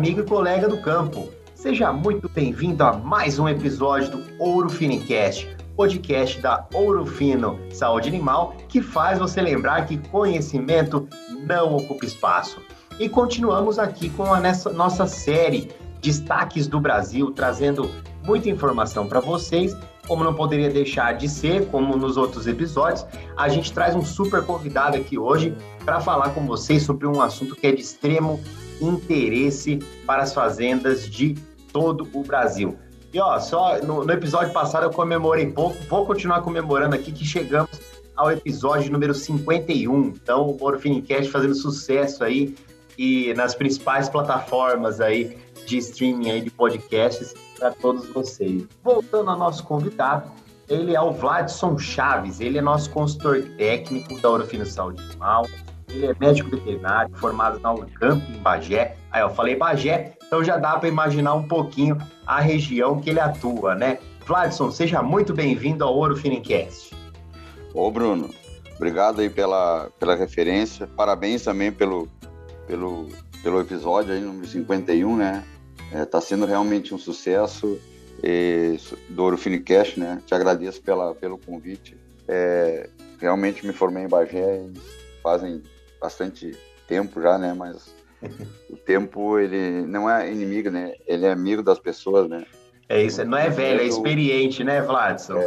amigo e colega do campo. Seja muito bem-vindo a mais um episódio do Ouro Finicast, podcast da Ouro Fino Saúde Animal, que faz você lembrar que conhecimento não ocupa espaço. E continuamos aqui com a nossa série Destaques do Brasil, trazendo muita informação para vocês. Como não poderia deixar de ser, como nos outros episódios, a gente traz um super convidado aqui hoje para falar com vocês sobre um assunto que é de extremo interesse para as fazendas de todo o Brasil. E ó, só no, no, episódio passado eu comemorei pouco, vou continuar comemorando aqui que chegamos ao episódio número 51. Então, o Moro Finicast fazendo sucesso aí e nas principais plataformas aí de streaming aí de podcasts para todos vocês. Voltando ao nosso convidado, ele é o Vladson Chaves, ele é nosso consultor técnico da Orofino Saúde Animal, ele é médico veterinário, formado na Unicamp, em Bagé. Aí eu falei Bagé, então já dá para imaginar um pouquinho a região que ele atua, né? Vladson, seja muito bem-vindo ao Ouro Finicast. Ô, Bruno, obrigado aí pela, pela referência. Parabéns também pelo, pelo, pelo episódio aí, número 51, né? É, tá sendo realmente um sucesso e, do Ouro Finicast, né? Te agradeço pela, pelo convite. É, realmente me formei em Bagé e fazem bastante tempo já, né? Mas o tempo, ele não é inimigo, né? Ele é amigo das pessoas, né? É isso, não é velho, é experiente, né, Vladson?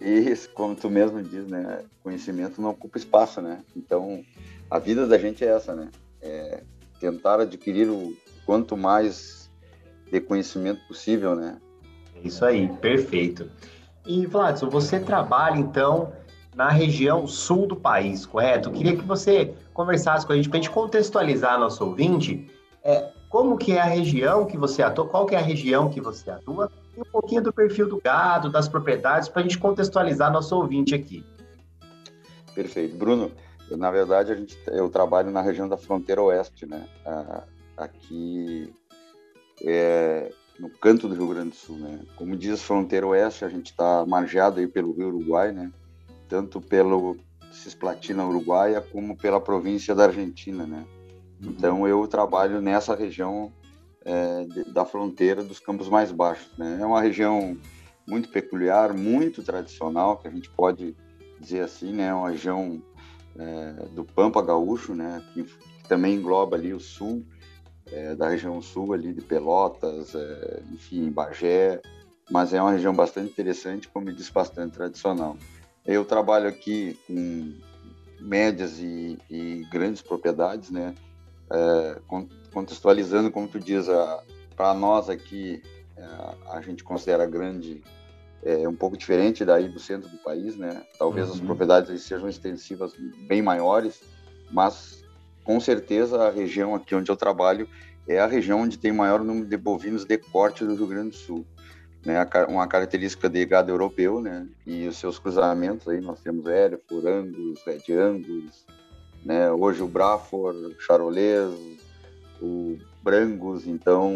É, isso, como tu mesmo diz, né? Conhecimento não ocupa espaço, né? Então, a vida da gente é essa, né? É tentar adquirir o quanto mais de conhecimento possível, né? Isso aí, perfeito. E, Vladson, você trabalha, então, na região sul do país, correto? Eu queria que você conversasse com a gente para a gente contextualizar nosso ouvinte é, como que é a região que você atua, qual que é a região que você atua e um pouquinho do perfil do gado, das propriedades, para a gente contextualizar nosso ouvinte aqui. Perfeito. Bruno, eu, na verdade, a gente, eu trabalho na região da fronteira oeste, né? aqui é, no canto do Rio Grande do Sul, né? Como diz fronteira oeste, a gente está margeado aí pelo Rio Uruguai, né? Tanto pelo Cisplatina Uruguaia como pela província da Argentina, né? Uhum. Então eu trabalho nessa região é, da fronteira dos campos mais baixos, né? É uma região muito peculiar, muito tradicional, que a gente pode dizer assim, né? É uma região é, do Pampa Gaúcho, né? Que, que, também engloba ali o sul, é, da região sul ali de Pelotas, é, enfim, Bagé, mas é uma região bastante interessante, como disse, bastante tradicional. Eu trabalho aqui com médias e, e grandes propriedades, né? É, contextualizando, como tu diz, para nós aqui, é, a gente considera grande é um pouco diferente daí do centro do país, né? Talvez uhum. as propriedades sejam extensivas bem maiores, mas com certeza a região aqui onde eu trabalho é a região onde tem maior número de bovinos de corte do Rio Grande do Sul né, uma característica de gado europeu, né, e os seus cruzamentos aí nós temos Hereford, Angus, Red Angus, né, hoje o Braford, Charolais, o Brangus, então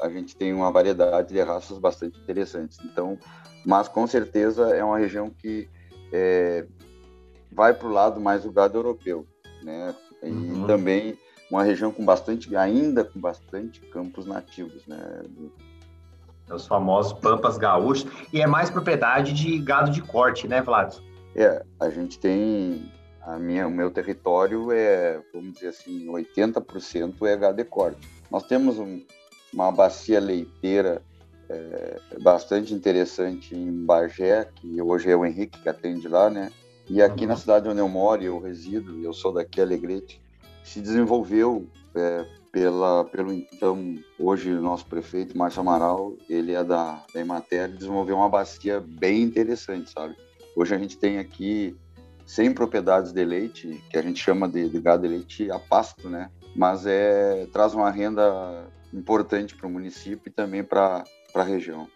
a gente tem uma variedade de raças bastante interessantes. Então, mas com certeza é uma região que é, vai para o lado mais do gado europeu, né, e uhum. também uma região com bastante, ainda com bastante campos nativos, né, os famosos pampas gaúchos, e é mais propriedade de gado de corte, né, Vlad? É, a gente tem a minha, o meu território é, vamos dizer assim, 80% é gado de corte. Nós temos um, uma bacia leiteira é, bastante interessante em Bagé, que hoje é o Henrique que atende lá, né? E aqui uhum. na cidade onde eu moro, eu resido, eu sou daqui, Alegrete, se desenvolveu é, pela, pelo então, hoje, nosso prefeito, Márcio Amaral, ele é da, da Emater, desenvolveu uma bacia bem interessante, sabe? Hoje a gente tem aqui 100 propriedades de leite, que a gente chama de, de gado de leite a pasto, né? Mas é, traz uma renda importante para o município e também para a região.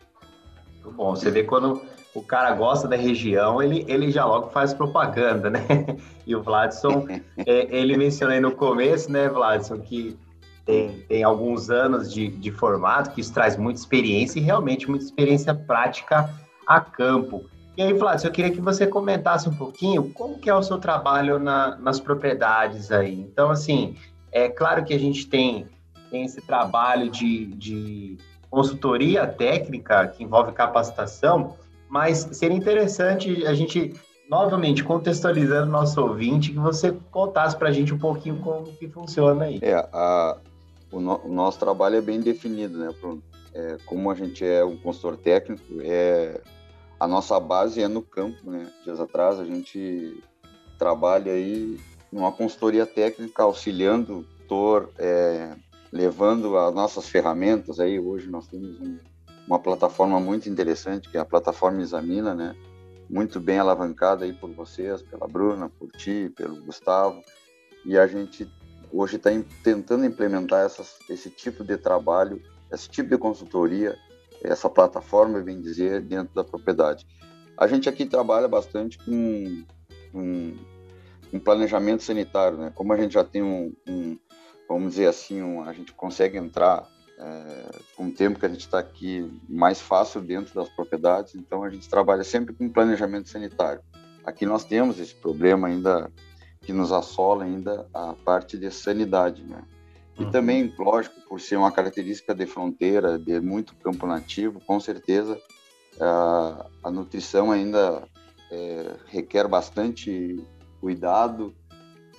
Muito bom. Você vê quando o cara gosta da região, ele, ele já logo faz propaganda, né? E o Vladson, é, ele mencionou aí no começo, né, Vladson, que tem, tem alguns anos de, de formato, que isso traz muita experiência e realmente muita experiência prática a campo. E aí, Flávio, eu queria que você comentasse um pouquinho como que é o seu trabalho na, nas propriedades aí. Então, assim, é claro que a gente tem tem esse trabalho de, de consultoria técnica que envolve capacitação, mas seria interessante a gente, novamente, contextualizando nosso ouvinte, que você contasse para a gente um pouquinho como que funciona aí. É, a, o, no, o, nosso trabalho é bem definido, né, Bruno? É, como a gente é um consultor técnico, é, a nossa base é no campo, né? Dias atrás a gente trabalha aí numa consultoria técnica auxiliando o tutor, é, levando as nossas ferramentas aí. Hoje nós temos um, uma plataforma muito interessante, que é a plataforma Examina, né? Muito bem alavancada aí por vocês, pela Bruna, por ti, pelo Gustavo. E a gente hoje está tentando implementar essas, esse tipo de trabalho, esse tipo de consultoria, essa plataforma, bem dizer, dentro da propriedade. A gente aqui trabalha bastante com, com planejamento sanitário, né? Como a gente já tem um, um vamos dizer assim, um, a gente consegue entrar é, com o tempo que a gente está aqui mais fácil dentro das propriedades, então a gente trabalha sempre com planejamento sanitário. Aqui nós temos esse problema ainda que nos assola ainda a parte de sanidade, né? E uhum. também, lógico, por ser uma característica de fronteira, de muito campo nativo, com certeza a, a nutrição ainda é, requer bastante cuidado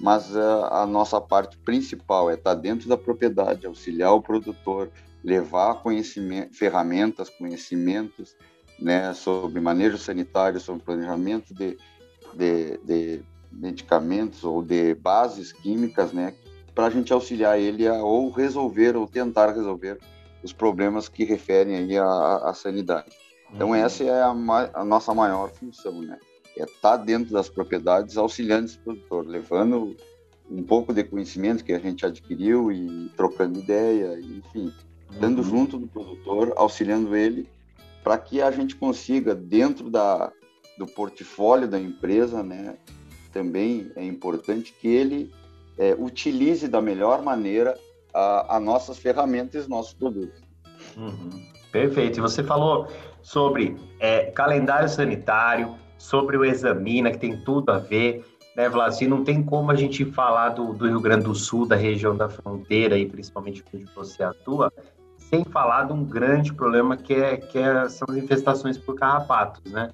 mas a, a, nossa parte principal é estar dentro da propriedade, auxiliar o produtor, levar conhecimento, ferramentas, conhecimentos né, sobre manejo sanitário, sobre planejamento de, de, de medicamentos ou de bases químicas, né, para a gente auxiliar ele a ou resolver ou tentar resolver os problemas que referem aí à, à sanidade. Então uhum. essa é a, a nossa maior função, né? é estar tá dentro das propriedades auxiliando esse produtor, levando um pouco de conhecimento que a gente adquiriu e trocando ideia, enfim, estando uhum. junto do produtor, auxiliando ele para que a gente consiga dentro da do portfólio da empresa, né, também é importante que ele é, utilize da melhor maneira as nossas ferramentas e nossos produtos. Uhum. Perfeito. E você falou sobre é, calendário sanitário, sobre o Examina, que tem tudo a ver, né, Vlasi? Não tem como a gente falar do, do Rio Grande do Sul, da região da fronteira e principalmente onde você atua, sem falar de um grande problema que, é, que é, são as infestações por carrapatos, né?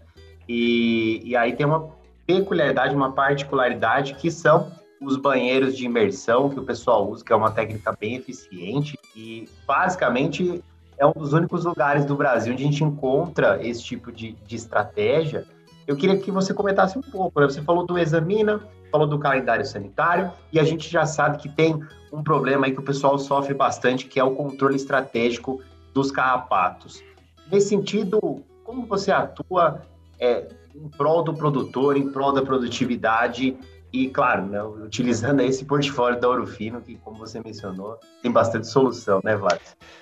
E, e aí tem uma peculiaridade, uma particularidade que são os banheiros de imersão que o pessoal usa, que é uma técnica bem eficiente e basicamente é um dos únicos lugares do Brasil onde a gente encontra esse tipo de, de estratégia eu queria que você comentasse um pouco. Né? Você falou do Examina, falou do calendário sanitário, e a gente já sabe que tem um problema aí que o pessoal sofre bastante, que é o controle estratégico dos carrapatos. Nesse sentido, como você atua é, em prol do produtor, em prol da produtividade e, claro, né, utilizando esse portfólio da Orofino, que, como você mencionou, tem bastante solução, né, Vlad?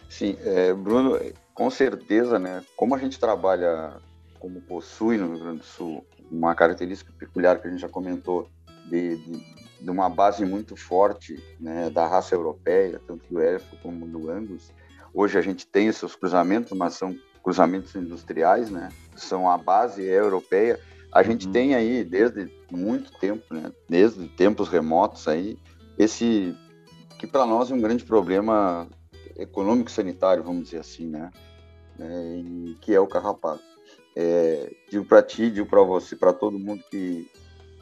Sim, é, Bruno, com certeza, né, como a gente trabalha como possui no Rio Grande do Sul uma característica peculiar que a gente já comentou de, de, de uma base muito forte né, da raça europeia, tanto do elfo como do angus. Hoje a gente tem esses cruzamentos, mas são cruzamentos industriais, né? São a base europeia. A gente uhum. tem aí desde muito tempo, né? Desde tempos remotos aí esse que para nós é um grande problema econômico sanitário, vamos dizer assim, né? É, que é o carrapato. É, digo para ti, digo para você, para todo mundo que,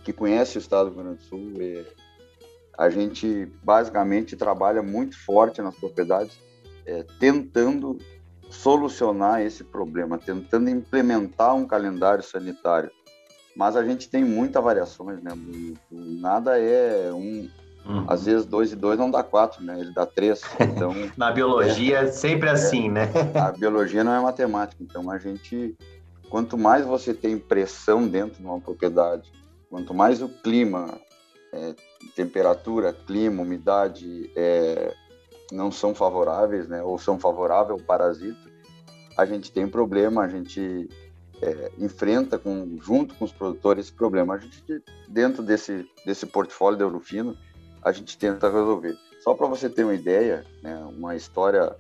que conhece o estado do Rio Grande do Sul, é, a gente basicamente trabalha muito forte nas propriedades, é, tentando solucionar esse problema, tentando implementar um calendário sanitário. Mas a gente tem muitas variações, né? Nada é um. Uhum. Às vezes dois e dois não dá quatro, né? Ele dá três. Então na biologia é sempre assim, né? A biologia não é matemática, então a gente quanto mais você tem pressão dentro de uma propriedade, quanto mais o clima, é, temperatura, clima, umidade é, não são favoráveis, né, ou são favoráveis ao parasita, a gente tem problema, a gente é, enfrenta com, junto com os produtores esse problema. A gente, dentro desse, desse portfólio da Eurofino, a gente tenta resolver. Só para você ter uma ideia, né, uma história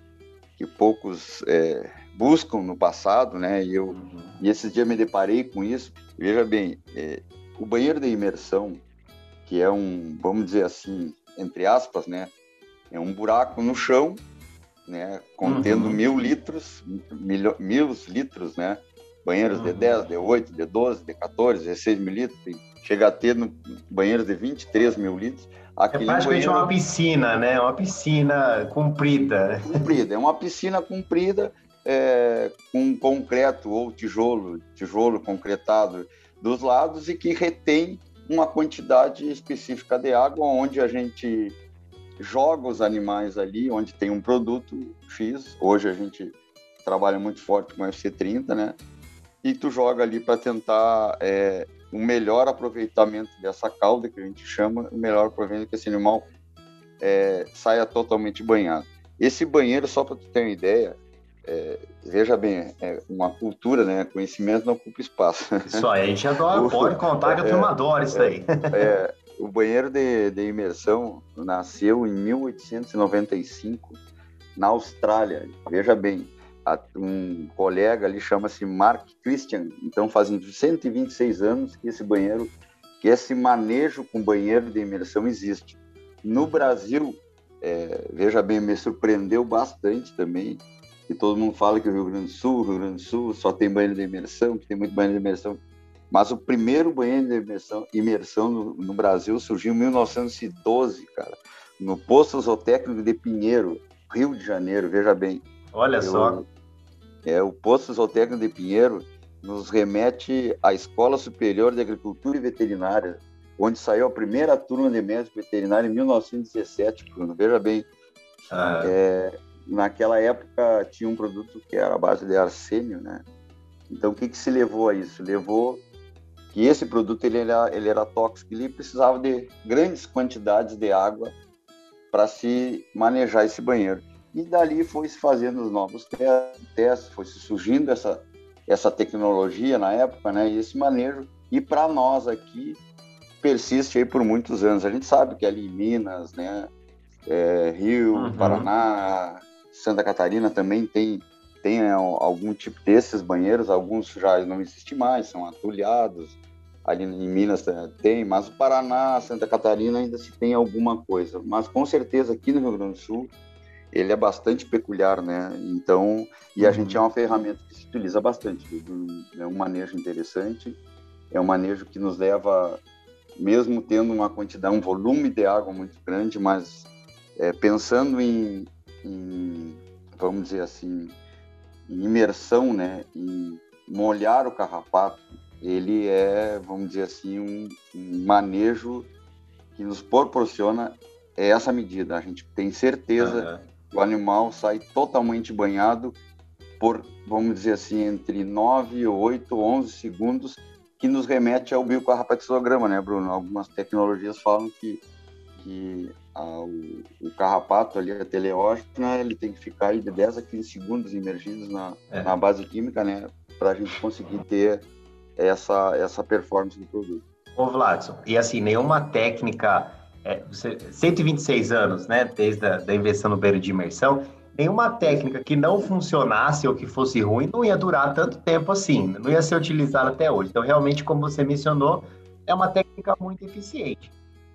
que poucos é, buscam no passado, né? E eu e esses dias me deparei com isso. Veja bem, é, o banheiro de imersão, que é um, vamos dizer assim, entre aspas, né? É um buraco no chão, né? Contendo uhum. mil litros, mil, mil litros, né? Banheiros uhum. de 10, de 8, de 12, de 14, 16 mil litros. Chega a ter no, banheiros de 23 mil litros. Aquele é praticamente banheiro... uma piscina, né? Uma piscina comprida. Comprida, é uma piscina comprida é, com concreto ou tijolo, tijolo concretado dos lados e que retém uma quantidade específica de água, onde a gente joga os animais ali, onde tem um produto X. Hoje a gente trabalha muito forte com FC30, né? E tu joga ali para tentar é, um melhor aproveitamento dessa cauda, que a gente chama, o melhor aproveitamento que esse animal é, saia totalmente banhado. Esse banheiro, só para tu ter uma ideia, é, veja bem, é uma cultura, né? Conhecimento não ocupa espaço. Isso aí, a gente adora, pode contar que a turma adora isso aí. É, é, o banheiro de, de imersão nasceu em 1895 na Austrália. Veja bem, um colega ali chama-se Mark Christian. Então fazem 126 anos que esse banheiro, que esse manejo com banheiro de imersão existe. No Brasil, é, veja bem, me surpreendeu bastante também que todo mundo fala que o Rio Grande do Sul, Rio Grande do Sul só tem banheiro de imersão, que tem muito banheiro de imersão. Mas o primeiro banheiro de imersão, imersão no, no, Brasil surgiu em 1912, cara, no Posto Zootécnico de Pinheiro, Rio de Janeiro, veja bem. Olha Eu, só. É, o Posto Zootécnico de Pinheiro nos remete à Escola Superior de Agricultura e Veterinária, onde saiu a primeira turma de médico veterinário em 1917, Bruno. Veja bem. Ah. É, naquela época tinha um produto que era a base de arsênio, né? Então o que, que se levou a isso? Levou que esse produto ele era, ele era tóxico, ele precisava de grandes quantidades de água para se manejar esse banheiro. E dali foi se fazendo os novos testes, foi se surgindo essa essa tecnologia na época, né? E esse manejo e para nós aqui persiste aí por muitos anos. A gente sabe que ali em Minas, né? É, Rio, uhum. Paraná, Santa Catarina também tem, tem é, algum tipo desses banheiros, alguns já não existem mais, são atulhados. Ali em Minas tem, mas o Paraná, Santa Catarina ainda se tem alguma coisa. Mas com certeza aqui no Rio Grande do Sul ele é bastante peculiar, né? Então, e a uhum. gente é uma ferramenta que se utiliza bastante. É um manejo interessante, é um manejo que nos leva, mesmo tendo uma quantidade, um volume de água muito grande, mas é, pensando em, em, vamos dizer assim, imersão, né, em molhar o carrapato, ele é, vamos dizer assim, um, um manejo que nos proporciona essa medida. A gente tem certeza uhum. que o animal sai totalmente banhado por, vamos dizer assim, entre 9, 8, 11 segundos, que nos remete ao biocarrapatizograma, né, Bruno? Algumas tecnologias falam que, que o, o, carrapato ali, a teleógena, ele tem que ficar aí de 10 a 15 segundos imergidos na, é. na base química, né? Para a gente conseguir ter essa, essa performance do produto. Ô, Vladson, e assim, nenhuma técnica, é, você, 126 anos, né, desde a da invenção no beiro de imersão, nenhuma técnica que não funcionasse ou que fosse ruim não ia durar tanto tempo assim, não ia ser utilizada até hoje. Então, realmente, como você mencionou, é uma técnica muito eficiente.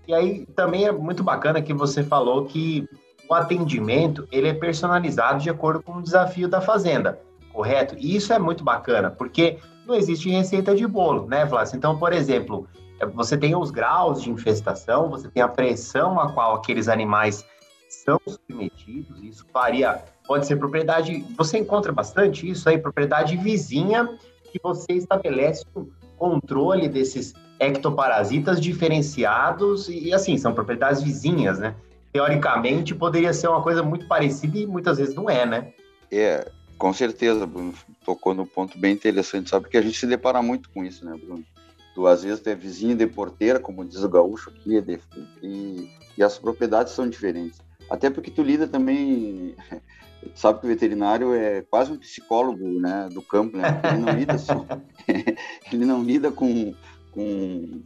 E aí também é muito bacana que você falou que o atendimento ele é personalizado de acordo com o desafio da fazenda, correto? E isso é muito bacana, porque não existe receita de bolo, né, Vlácio? Então, por exemplo, é, você tem os graus de infestação, você tem a pressão a qual aqueles animais são submetidos, isso varia, pode ser propriedade, você encontra bastante isso aí, propriedade vizinha, que você estabelece um controle desses ectoparasitas diferenciados e, assim, são propriedades vizinhas, né? Teoricamente, poderia ser uma coisa muito parecida e muitas vezes não é, né? É, com certeza, Bruno. Tocou no ponto bem interessante, sabe? Porque a gente se depara muito com isso, né, Bruno? Tu, às vezes, tu é vizinho de porteira, como diz o gaúcho aqui, de, e, e as propriedades são diferentes. Até porque tu lida também tu sabe que o veterinário é quase um psicólogo né, do campo, né? Ele não lida só, ele não lida com, com,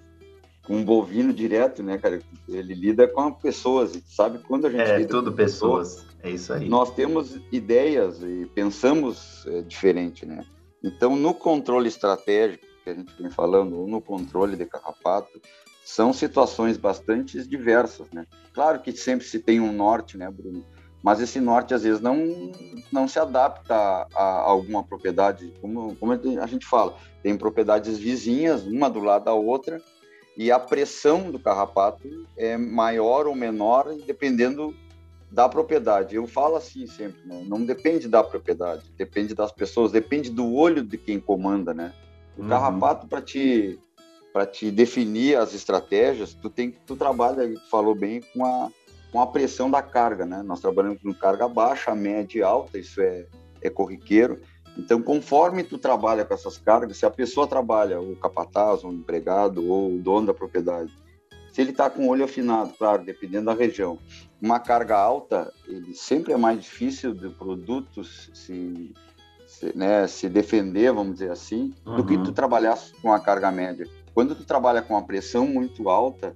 com um bovino direto, né, cara? Ele lida com pessoas, sabe? Quando a gente é tudo pessoas, pessoas, é isso aí. Nós temos ideias e pensamos é, diferente, né? Então, no controle estratégico que a gente vem falando, ou no controle de carrapato, são situações bastante diversas, né? Claro que sempre se tem um norte, né, Bruno? Mas esse norte às vezes não não se adapta a, a alguma propriedade, como, como a gente fala, tem propriedades vizinhas, uma do lado da outra, e a pressão do carrapato é maior ou menor dependendo da propriedade. Eu falo assim sempre, né? não depende da propriedade, depende das pessoas, depende do olho de quem comanda, né? O uhum. carrapato para te para te definir as estratégias, tu tem tu trabalha, falou bem com a com a pressão da carga, né? Nós trabalhamos com carga baixa, média e alta, isso é é corriqueiro. Então, conforme tu trabalha com essas cargas, se a pessoa trabalha, o capataz, o empregado ou o dono da propriedade, se ele está com o olho afinado, claro, dependendo da região, uma carga alta, ele sempre é mais difícil do produto se, se, né, se defender, vamos dizer assim, uhum. do que tu uhum. trabalhar com a carga média. Quando tu trabalha com a pressão muito alta,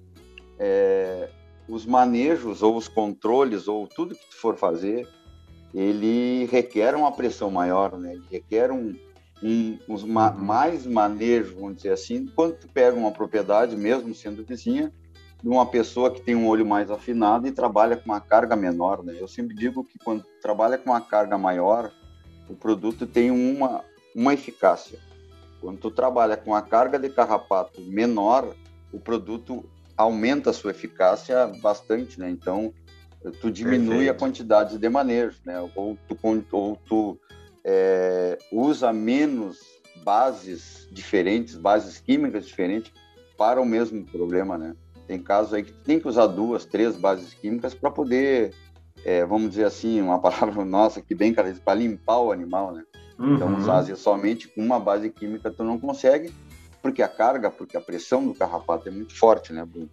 é, os manejos ou os controles ou tudo que tu for fazer, ele requer uma pressão maior, né? Ele requer um, um, um uhum. mais manejo, vamos dizer assim, quando tu pega uma propriedade, mesmo sendo vizinha, de uma pessoa que tem um olho mais afinado e trabalha com uma carga menor. Né? Eu sempre digo que quando trabalha com uma carga maior, o produto tem uma, uma eficácia. Quando tu trabalha com a carga de carrapato menor, o produto aumenta a sua eficácia bastante, né? Então, tu diminui Perfeito. a quantidade de manejos, né? Ou tu, ou tu é, usa menos bases diferentes, bases químicas diferentes para o mesmo problema, né? Tem casos aí que tem que usar duas, três bases químicas para poder, é, vamos dizer assim, uma palavra nossa que bem cara, para limpar o animal, né? Então, uhum. Então, usar somente com uma base química tu não consegue, porque a carga, porque a pressão do carrapato é muito forte, né, Bruno?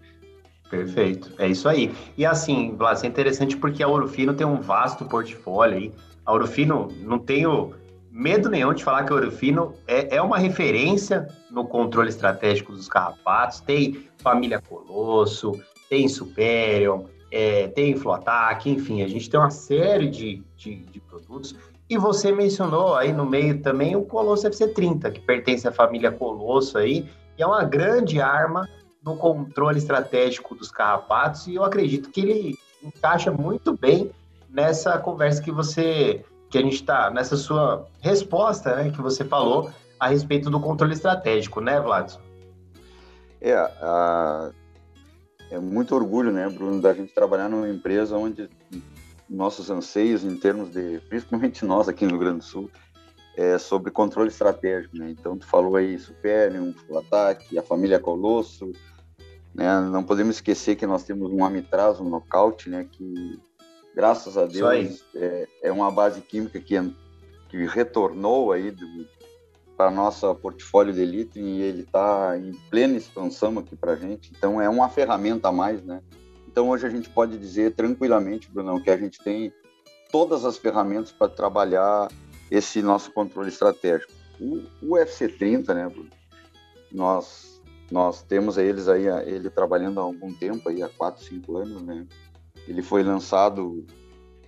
Perfeito, é isso aí. E assim, Blas, é interessante porque a Orofino tem um vasto portfólio aí. A Orofino, não tenho medo nenhum de falar que a Orofino é, é uma referência no controle estratégico dos carrapatos. Tem Família Colosso, tem Superior, é, tem Flotac, enfim, a gente tem uma série de, de, de, produtos. E você mencionou aí no meio também o Colosso FC30, que pertence à família Colosso aí, e é uma grande arma no controle estratégico dos carrapatos, e eu acredito que ele encaixa muito bem nessa conversa que você que a gente está nessa sua resposta, né, que você falou a respeito do controle estratégico, né, Vladson? É, a, é muito orgulho, né, Bruno, da gente trabalhar numa empresa onde nossos anseios em termos de, principalmente nós aqui no Rio Grande do Sul, é sobre controle estratégico, né? Então, tu falou aí Superium, Ataque, a família Colosso, né? Não podemos esquecer que nós temos um Amitraz, um Nocaute, né? Que graças a Deus, é, é, uma base química que, que retornou aí para nossa portfólio de elite e ele está em plena expansão aqui para a gente. Então é uma ferramenta a mais, né? Então hoje a gente pode dizer tranquilamente, Brunão, que a gente tem todas as ferramentas para trabalhar esse nosso controle estratégico. O, o FC30, né, Bruno? Nós nós temos eles aí ele trabalhando há algum tempo aí há quatro, cinco anos, né? Ele foi lançado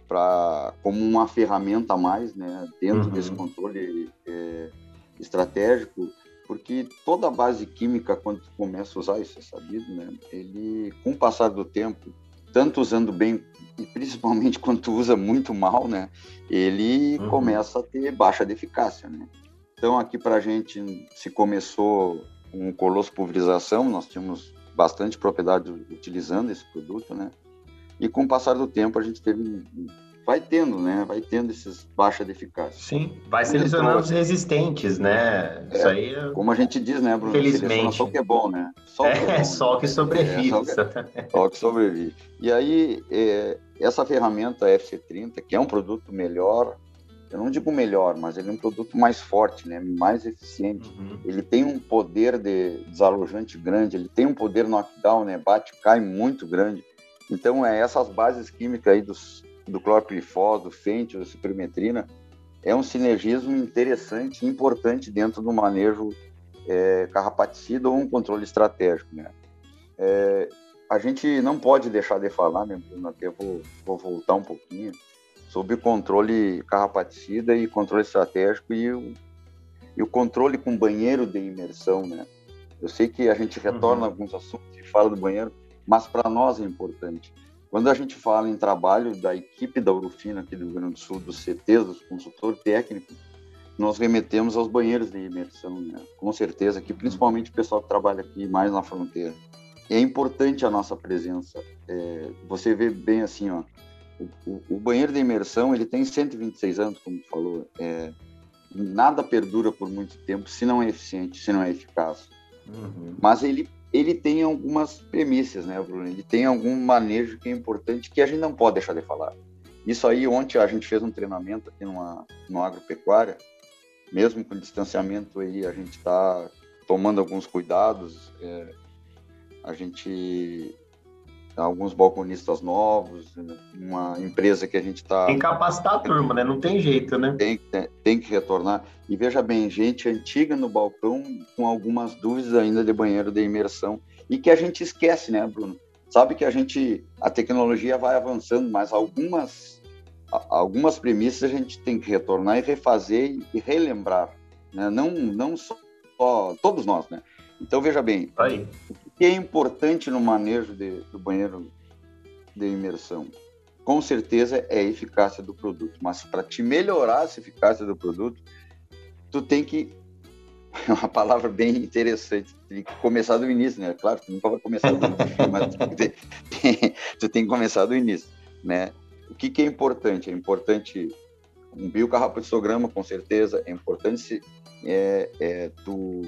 para como uma ferramenta a mais, né, dentro uhum. desse controle é, estratégico, porque toda a base química quando tu começa a usar isso é sabido, né, ele com o passar do tempo, tanto usando bem e principalmente quando tu usa muito mal, né, ele uhum. começa a ter baixa de eficácia, né. Então aqui para a gente se começou com colosso pulverização, nós tínhamos bastante propriedade utilizando esse produto, né? E com o passar do tempo a gente teve vai tendo, né? Vai tendo esses baixa de eficácia. Sim, vai selecionando os resistentes, né? É, Isso aí é... Como a gente diz, né, Bruno? Felizmente. Só que é bom, né? Só é, que, é bom, só que sobrevive. É, só, que, só, que, sobrevive. E aí, é, essa ferramenta FC30, que é um produto melhor, eu não digo melhor, mas ele é um produto mais forte, né? mais eficiente. Uhum. Ele tem um poder de desalojante grande, ele tem um poder knockdown, né? bate, cai muito grande. Então, é essas bases químicas aí dos, do clorpirifos, do fente, da supermetrina, é um sinergismo interessante e importante dentro do manejo é, carrapaticida ou um controle estratégico. Né? É, a gente não pode deixar de falar, né, Bruno? Até vou, vou voltar um pouquinho sobre controle carrapaticida e controle estratégico e o, e o controle com banheiro de imersão, né? Eu sei que a gente retorna uhum. alguns assuntos e fala do banheiro, mas para nós é importante. Quando a gente fala em trabalho da equipe da Urufina aqui do Rio Grande do Sul, dos CTs, dos consultores técnicos, nós remetemos aos banheiros de imersão, né? com certeza, que principalmente o pessoal que trabalha aqui mais na fronteira. É importante a nossa presença. É, você vê bem assim, ó, o, o, banheiro de imersão ele tem 126 anos, como tu falou. É, nada perdura por muito tempo se não é eficiente, se não é eficaz. Uhum. Mas ele ele tem algumas premissas, né, Bruno? Ele tem algum manejo que é importante que a gente não pode deixar de falar. Isso aí, ontem a gente fez um treinamento aqui numa, numa agropecuária, mesmo com distanciamento aí, a gente está tomando alguns cuidados. É, a gente alguns balconistas novos, uma empresa que a gente está. Tem que capacitar a turma, né? Não tem jeito, né? Tem, tem, tem, que retornar. E veja bem, gente antiga no balcão com algumas dúvidas ainda de banheiro de imersão e que a gente esquece, né, Bruno? Sabe que a gente, a tecnologia vai avançando, mas algumas, algumas premissas a gente tem que retornar e refazer e relembrar, né? Não, não só todos nós, né? Então veja bem, Aí. Que é importante no manejo de, do banheiro de imersão? Com certeza é a eficácia do produto, mas para te melhorar essa eficácia do produto, tu tem que é uma palavra bem interessante. Tem que começar do início, né? Claro, tu nunca vai começar do início, mas tu tem, tu tem que começar do início, né? O que, que é importante? É importante um biocarrapaçograma, com certeza. É importante é, é, tu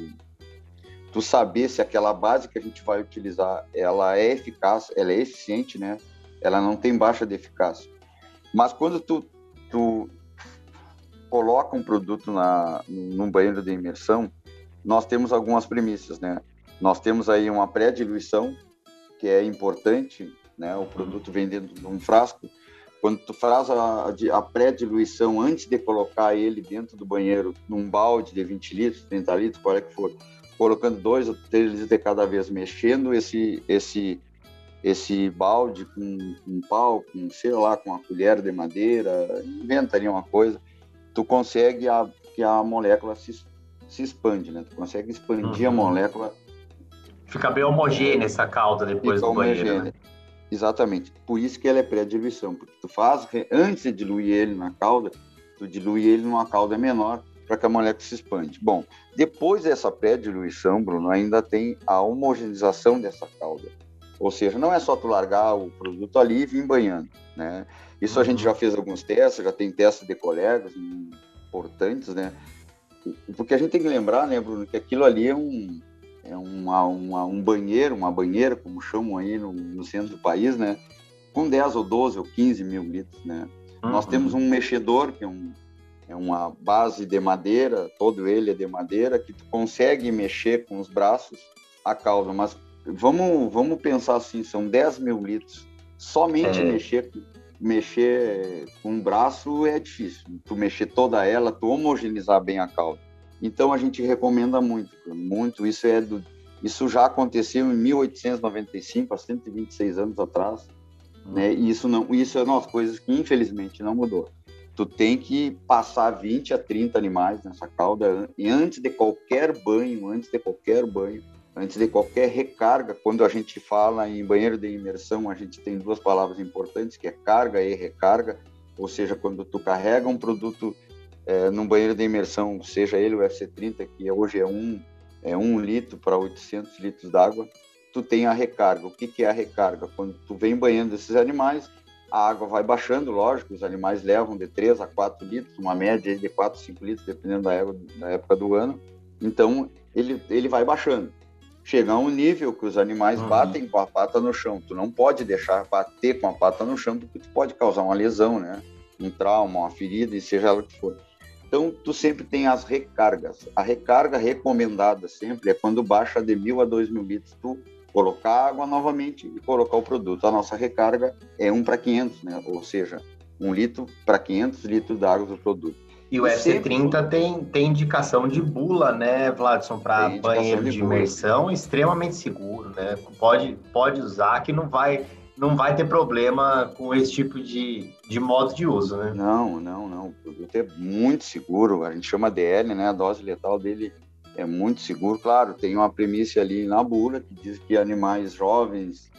tu saber se aquela base que a gente vai utilizar ela é eficaz, ela é eficiente, né? Ela não tem baixa de eficácia. Mas quando tu, tu coloca um produto na, num banheiro de imersão, nós temos algumas premissas, né? Nós temos aí uma pré-diluição, que é importante, né? O produto vem dentro de um frasco. Quando tu faz a, a pré-diluição antes de colocar ele dentro do banheiro, num balde de 20 litros, 30 litros, qual é que for, colocando dois ou três litros de cada vez, mexendo esse esse esse balde com um pau, com sei lá, com uma colher de madeira, inventaria uma coisa, tu consegue a, que a molécula se, se expande, né? Tu consegue expandir uhum. a molécula. Fica bem homogênea essa calda depois do banheiro, né? Exatamente. Por isso que ela é pré-diluição, porque tu faz, antes de diluir ele na calda, tu dilui ele numa calda menor, para que a molécula se expande. Bom, depois dessa pré-diluição, Bruno, ainda tem a homogeneização dessa calda. Ou seja, não é só tu largar o produto ali e vir banhando, né? Isso a gente já fez alguns testes, já tem testes de colegas importantes, né? Porque a gente tem que lembrar, né, Bruno, que aquilo ali é um, é uma, uma, um banheiro, uma banheira, como chamam aí no, no, centro do país, né? Com 10 ou 12 ou 15 mil litros, né? Uhum. Nós temos um mexedor, que é um, é uma base de madeira, todo ele é de madeira, que tu consegue mexer com os braços a cauda, mas vamos, vamos pensar assim, são 10 mil litros, somente é. mexer, mexer com um braço é difícil, tu mexer toda ela, tu homogeneizar bem a cauda. Então a gente recomenda muito, muito, isso é do, isso já aconteceu em 1895, há 126 anos atrás, hum. né? E isso não, isso é uma coisa que infelizmente não mudou tu tem que passar 20 a 30 animais nessa cauda e antes de qualquer banho, antes de qualquer banho, antes de qualquer recarga. Quando a gente fala em banheiro de imersão, a gente tem duas palavras importantes, que é carga e recarga, ou seja, quando tu carrega um produto é, num banheiro de imersão, seja ele o FC30, que hoje é um, é um litro para 800 litros d'água, tu tem a recarga. O que, que é a recarga? Quando tu vem banhando esses animais, a água vai baixando, lógico, os animais levam de 3 a 4 litros, uma média de 4 a 5 litros, dependendo da, época, da época do ano. Então, ele, ele vai baixando. Chega a um nível que os animais uhum. batem com a pata no chão. Tu não pode deixar bater com a pata no chão, porque tu pode causar uma lesão, né? Um trauma, uma ferida, e seja ela o que for. Então, tu sempre tem as recargas. A recarga recomendada sempre é quando baixa de mil a dois mil litros. Tu colocar água novamente e colocar o produto. A nossa recarga é 1 para 500, né? ou seja, 1 litro para 500 litros d'água do produto. E o FC30 tem, tem indicação de bula, né, Vladson, para banheiro de, de imersão extremamente seguro, né? Pode, pode usar que não vai, não vai ter problema com esse tipo de, de modo de uso, né? Não, não, não. O produto é muito seguro. A gente chama DL, né? A dose letal dele é muito seguro. Claro, tem uma premissa ali na bula que diz que animais jovens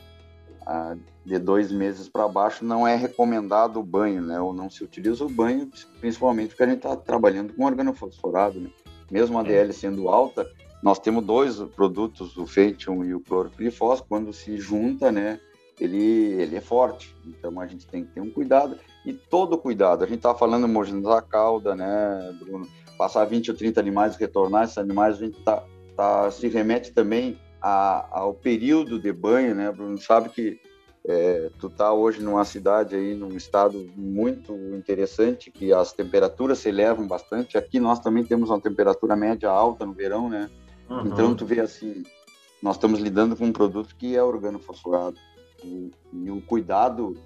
ah, de dois meses para baixo não é recomendado o banho, né? Ou não se utiliza o banho, principalmente porque a gente está trabalhando com organofosforado, né? Mesmo a DL sendo alta, nós temos dois produtos, o Feitium e o clorpirifos, quando se junta, né? Ele, ele é forte, então a gente tem que ter um cuidado e todo cuidado. A gente está falando de da cauda, né, Bruno? Passar 20 ou 30 animais, retornar esses animais, a gente tá, tá, se remete também a, ao período de banho, né, Bruno? Sabe que é, tu tá hoje numa cidade aí, num estado muito interessante, que as temperaturas se elevam bastante. Aqui nós também temos uma temperatura média alta no verão, né? Uhum. Então tu vê assim, nós estamos lidando com um produto que é organofosforado. E, e o cuidado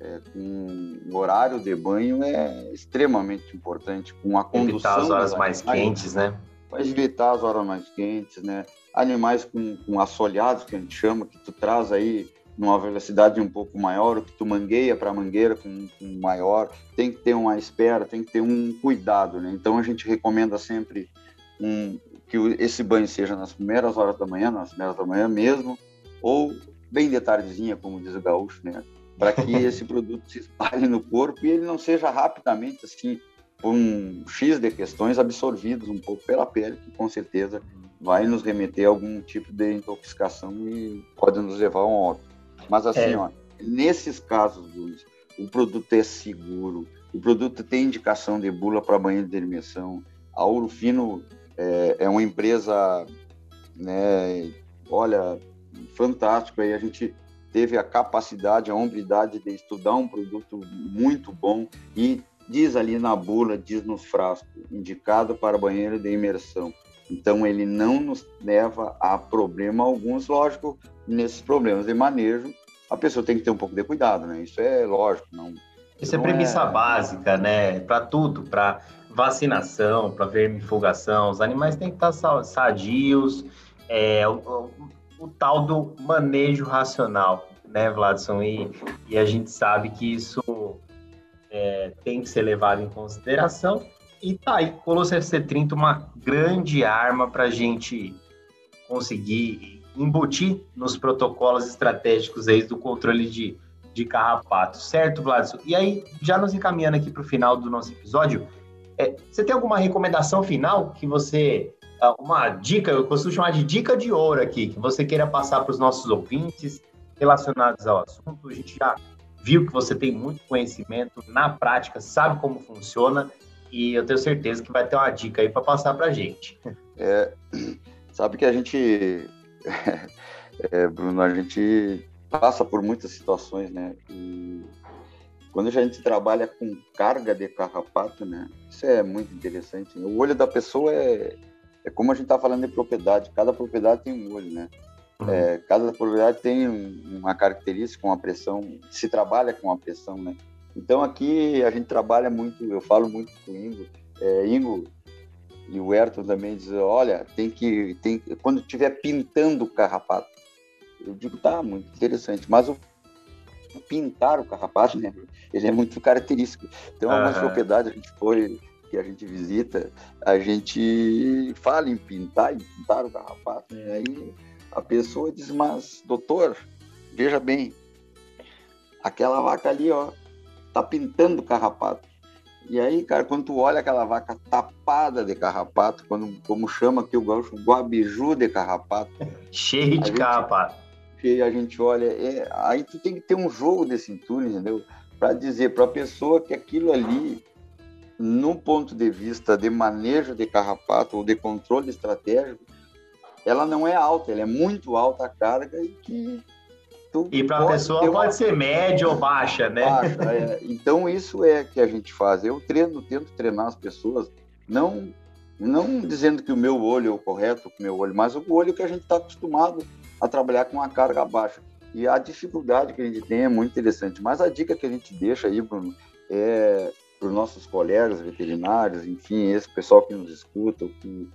é, com o horário de banho é extremamente importante, com a condução... Evitar as horas mais quentes, né? Vai evitar as horas mais quentes, né? Animais com, com assoalhados, que a gente chama, que tu traz aí numa velocidade um pouco maior, o que tu mangueia para mangueira com, com, maior, tem que ter uma espera, tem que ter um cuidado, né? Então a gente recomenda sempre um, que esse banho seja nas primeiras horas da manhã, nas primeiras da manhã mesmo, ou bem de tardezinha, como diz o gaúcho, né? Para que esse produto se espalhe no corpo e ele não seja rapidamente assim por um X de questões absorvidos um pouco pela pele, que com certeza vai nos remeter a algum tipo de intoxicação e pode nos levar a um óbito. Mas assim, é. ó, nesses casos, Luiz, o produto é seguro, o produto tem indicação de bula para banho de imersão. A Ouro Fino é, é, uma empresa, né, olha, fantástico. Aí a gente teve a capacidade, a hombridade de estudar um produto muito bom e diz ali na bula, diz no frasco, indicado para banheiro de imersão. Então ele não nos leva a problema alguns, lógico, nesses problemas de manejo, a pessoa tem que ter um pouco de cuidado, né? Isso é lógico, não. Isso é não é premissa é... básica, né? Para tudo, para vacinação, para vermifugação, os animais têm que estar sadios, é, o, o, o, tal do manejo racional, né, Vladson? E, e a gente sabe que isso é, tem que ser levado em consideração. E tá aí, Colosso FC30, uma grande arma para a gente conseguir embutir nos protocolos estratégicos aí do controle de, de carrapato, certo, Vladson? E aí, já nos encaminhando aqui para o final do nosso episódio, é, você tem alguma recomendação final que você, uma dica, eu costumo chamar de dica de ouro aqui, que você queira passar para os nossos ouvintes relacionados ao assunto? A gente já viu que você tem muito conhecimento na prática, sabe como funciona e eu tenho certeza que vai ter uma dica aí para passar para a gente. É, sabe que a gente é, Bruno, a gente passa por muitas situações, né? E quando a gente trabalha com carga de carrapato, né? Isso é muito interessante. O olho da pessoa é, é como a gente está falando de propriedade. Cada propriedade tem um olho, né? Uhum. É, cada propriedade tem uma característica, uma pressão. Se trabalha com a pressão, né? Então aqui a gente trabalha muito. Eu falo muito com o Ingo. É, Ingo, e o Ayrton também diz, olha, tem que, tem, quando estiver pintando o carrapato, eu digo, tá, muito interessante, mas o pintar o carrapato, né, ele é muito característico. Tem algumas uhum. propriedades a gente foi, que a gente visita, a gente fala em pintar, em pintar o carrapato, né, aí a pessoa diz, mas doutor, veja bem, aquela vaca ali, ó, tá pintando o carrapato. E aí, cara, quando tu olha aquela vaca tapada de carrapato, quando, como chama aqui o gaúcho, guabiju de carrapato. Cheio de carrapato. E a gente olha, é, aí tu tem que ter um jogo de cintura, entendeu? Para dizer para a pessoa que aquilo ali, no ponto de vista de manejo de carrapato ou de controle estratégico, ela não é alta, ela é muito alta a carga e que e para a pessoa pode uma... ser média ou baixa, né? Baixa, é. Então isso é que a gente faz. Eu treino, tento treinar as pessoas, não não dizendo que o meu olho é o correto, o meu olho, mas o olho que a gente está acostumado a trabalhar com uma carga baixa. E a dificuldade que a gente tem é muito interessante. Mas a dica que a gente deixa aí, Bruno, é para os nossos colegas veterinários, enfim, esse pessoal que nos escuta, que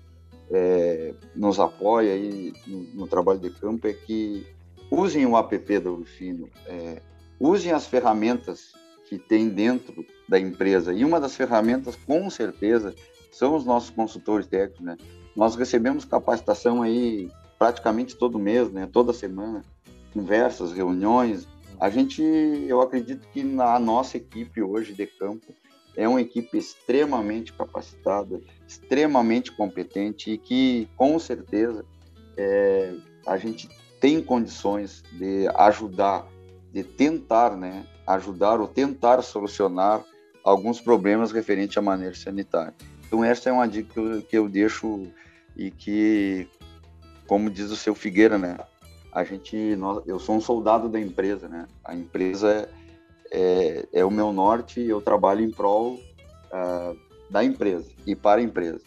é, nos apoia aí no, no, trabalho de campo, é que usem o app da Urfino, é, usem as ferramentas que tem dentro da empresa. E uma das ferramentas, com certeza, são os nossos consultores técnicos, né? nós recebemos capacitação aí praticamente todo mês, né? Toda semana, conversas, reuniões. A gente, eu acredito que na nossa equipe hoje de campo é uma equipe extremamente capacitada, extremamente competente e que, com certeza, é, a gente tem condições de ajudar, de tentar, né, ajudar ou tentar solucionar alguns problemas referentes à maneira sanitária. Então, essa é uma dica que eu, que eu deixo e que, como diz o seu Figueira, né, a gente, nós, eu sou um soldado da empresa, né, a empresa é é, é o meu norte e eu trabalho em prol uh, da empresa e para a empresa.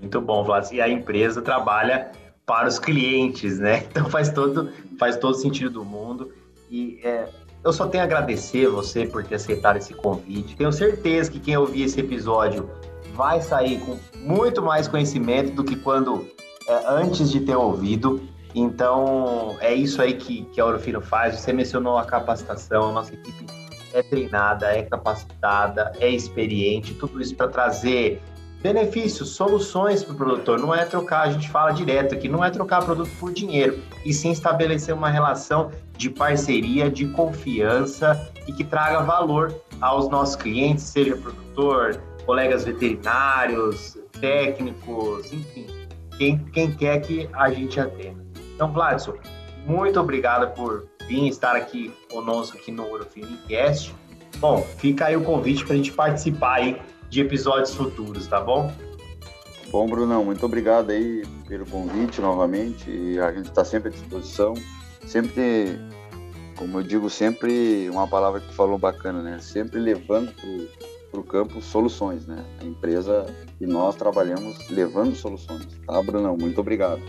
Muito bom, Vlad. E a empresa trabalha para os clientes, né? Então faz todo, faz todo sentido do mundo. E é, eu só tenho a agradecer você por ter aceitado esse convite. Tenho certeza que quem ouvir esse episódio vai sair com muito mais conhecimento do que quando é, antes de ter ouvido. Então, é isso aí que, que a Orofino faz. Você mencionou a capacitação, a nossa equipe é treinada, é capacitada, é experiente, tudo isso para trazer benefícios, soluções para o produtor. Não é trocar, a gente fala direto aqui, não é trocar produto por dinheiro, e sim estabelecer uma relação de parceria, de confiança e que traga valor aos nossos clientes, seja produtor, colegas veterinários, técnicos, enfim, quem, quem quer que a gente atenda. Então, Vladson, muito obrigado por vir estar aqui conosco aqui no Eurofinicast. Bom, fica aí o convite para a gente participar aí de episódios futuros, tá bom? Bom, Brunão, muito obrigado aí pelo convite novamente. E a gente está sempre à disposição. Sempre, como eu digo, sempre uma palavra que falou bacana, né? Sempre levando para o campo soluções, né? A empresa e nós trabalhamos levando soluções, tá, Brunão? Muito obrigado.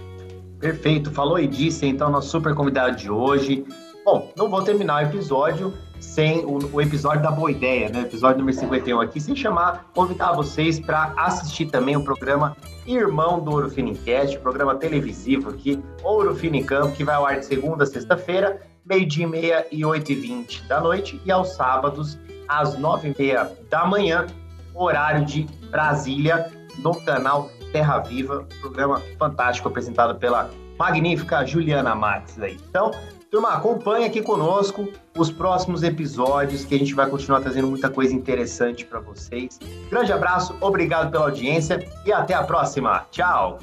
Perfeito, falou e disse então nosso super convidado de hoje. Bom, não vou terminar o episódio sem o, o, episódio da boa ideia, né? Episódio número 51 aqui, sem chamar, convidar vocês para assistir também o programa Irmão do Ouro Finincast, programa televisivo aqui, Ouro Finicampo, que vai ao ar de segunda a sexta-feira, meio-dia e meia e oito e vinte da noite, e aos sábados, às nove e meia da manhã, horário de Brasília, no canal Terra Viva, programa fantástico apresentado pela magnífica Juliana Max aí. Então, turma, acompanhe aqui conosco os próximos episódios que a gente vai continuar trazendo muita coisa interessante para vocês. Grande abraço, obrigado pela audiência e até a próxima. Tchau.